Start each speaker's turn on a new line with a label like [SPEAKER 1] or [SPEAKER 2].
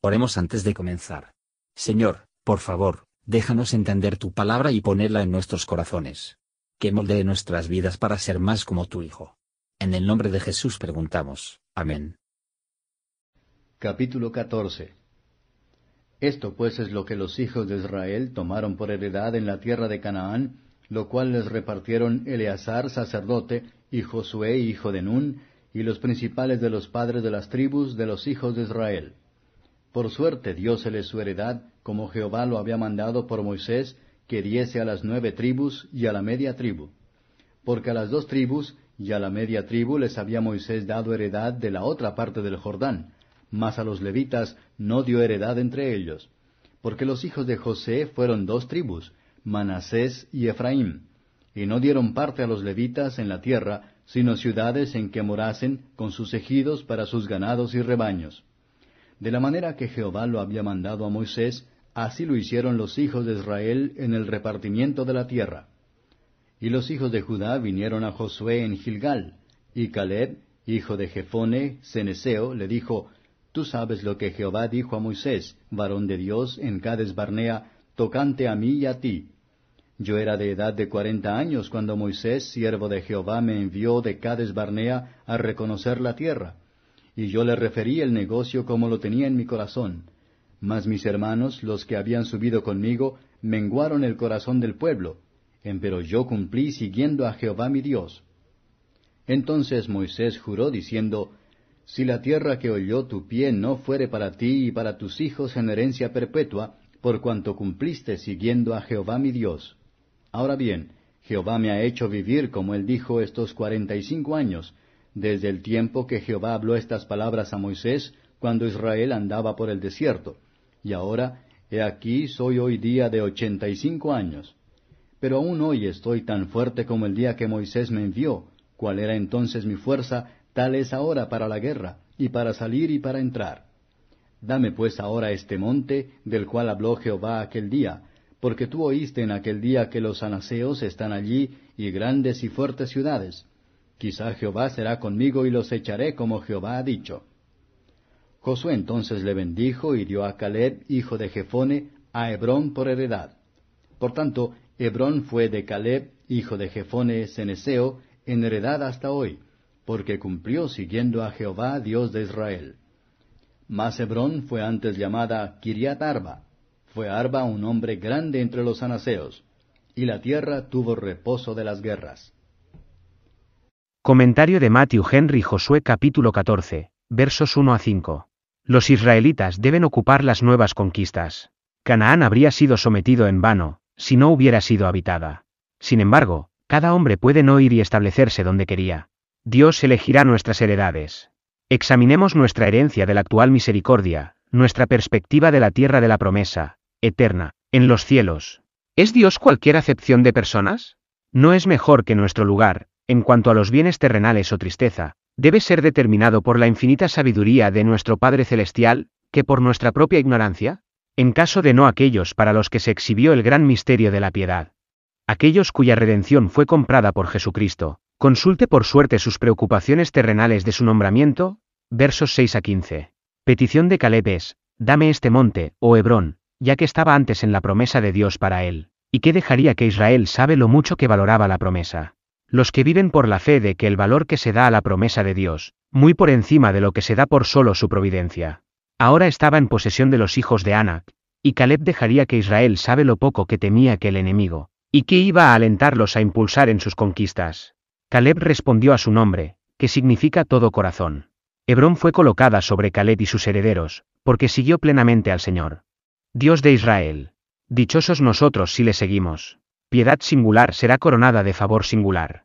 [SPEAKER 1] Oremos antes de comenzar. Señor, por favor, déjanos entender tu palabra y ponerla en nuestros corazones. Que moldee nuestras vidas para ser más como tu Hijo. En el nombre de Jesús preguntamos. Amén.
[SPEAKER 2] Capítulo 14 Esto pues es lo que los hijos de Israel tomaron por heredad en la tierra de Canaán, lo cual les repartieron Eleazar sacerdote y Josué hijo de Nun, y los principales de los padres de las tribus de los hijos de Israel. Por suerte dióseles su heredad, como Jehová lo había mandado por Moisés, que diese a las nueve tribus y a la media tribu. Porque a las dos tribus y a la media tribu les había Moisés dado heredad de la otra parte del Jordán, mas a los levitas no dio heredad entre ellos. Porque los hijos de José fueron dos tribus, Manasés y Efraín, y no dieron parte a los levitas en la tierra, sino ciudades en que morasen con sus ejidos para sus ganados y rebaños. De la manera que Jehová lo había mandado a Moisés, así lo hicieron los hijos de Israel en el repartimiento de la tierra. Y los hijos de Judá vinieron a Josué en Gilgal, y Caleb, hijo de Jefone, Ceneseo, le dijo, Tú sabes lo que Jehová dijo a Moisés, varón de Dios, en Cades Barnea, tocante a mí y a ti. Yo era de edad de cuarenta años cuando Moisés, siervo de Jehová, me envió de Cades Barnea a reconocer la tierra y yo le referí el negocio como lo tenía en mi corazón. Mas mis hermanos, los que habían subido conmigo, menguaron el corazón del pueblo, empero yo cumplí siguiendo a Jehová mi Dios. Entonces Moisés juró diciendo, Si la tierra que oyó tu pie no fuere para ti y para tus hijos en herencia perpetua, por cuanto cumpliste siguiendo a Jehová mi Dios. Ahora bien, Jehová me ha hecho vivir, como él dijo, estos cuarenta y cinco años, desde el tiempo que Jehová habló estas palabras a Moisés, cuando Israel andaba por el desierto. Y ahora, he aquí, soy hoy día de ochenta y cinco años. Pero aún hoy estoy tan fuerte como el día que Moisés me envió. Cuál era entonces mi fuerza, tal es ahora para la guerra, y para salir y para entrar. Dame pues ahora este monte, del cual habló Jehová aquel día, porque tú oíste en aquel día que los anaseos están allí, y grandes y fuertes ciudades Quizá Jehová será conmigo y los echaré como Jehová ha dicho. Josué entonces le bendijo y dio a Caleb, hijo de Jefone, a Hebrón por heredad. Por tanto, Hebrón fue de Caleb, hijo de Jefone Ceneseo, en heredad hasta hoy, porque cumplió siguiendo a Jehová, Dios de Israel. Mas Hebrón fue antes llamada Kiriat Arba. Fue Arba un hombre grande entre los anaseos, y la tierra tuvo reposo de las guerras.
[SPEAKER 3] Comentario de Matthew Henry Josué capítulo 14, versos 1 a 5. Los israelitas deben ocupar las nuevas conquistas. Canaán habría sido sometido en vano, si no hubiera sido habitada. Sin embargo, cada hombre puede no ir y establecerse donde quería. Dios elegirá nuestras heredades. Examinemos nuestra herencia de la actual misericordia, nuestra perspectiva de la tierra de la promesa, eterna, en los cielos. ¿Es Dios cualquier acepción de personas? No es mejor que nuestro lugar, en cuanto a los bienes terrenales o tristeza, debe ser determinado por la infinita sabiduría de nuestro Padre Celestial, que por nuestra propia ignorancia? En caso de no aquellos para los que se exhibió el gran misterio de la piedad. Aquellos cuya redención fue comprada por Jesucristo, consulte por suerte sus preocupaciones terrenales de su nombramiento, versos 6 a 15. Petición de Caleb es, dame este monte, oh Hebrón, ya que estaba antes en la promesa de Dios para él, y que dejaría que Israel sabe lo mucho que valoraba la promesa. Los que viven por la fe de que el valor que se da a la promesa de Dios, muy por encima de lo que se da por solo su providencia. Ahora estaba en posesión de los hijos de Anac, y Caleb dejaría que Israel sabe lo poco que temía que el enemigo, y que iba a alentarlos a impulsar en sus conquistas. Caleb respondió a su nombre, que significa todo corazón. Hebrón fue colocada sobre Caleb y sus herederos, porque siguió plenamente al Señor. Dios de Israel. Dichosos nosotros si le seguimos piedad singular será coronada de favor singular.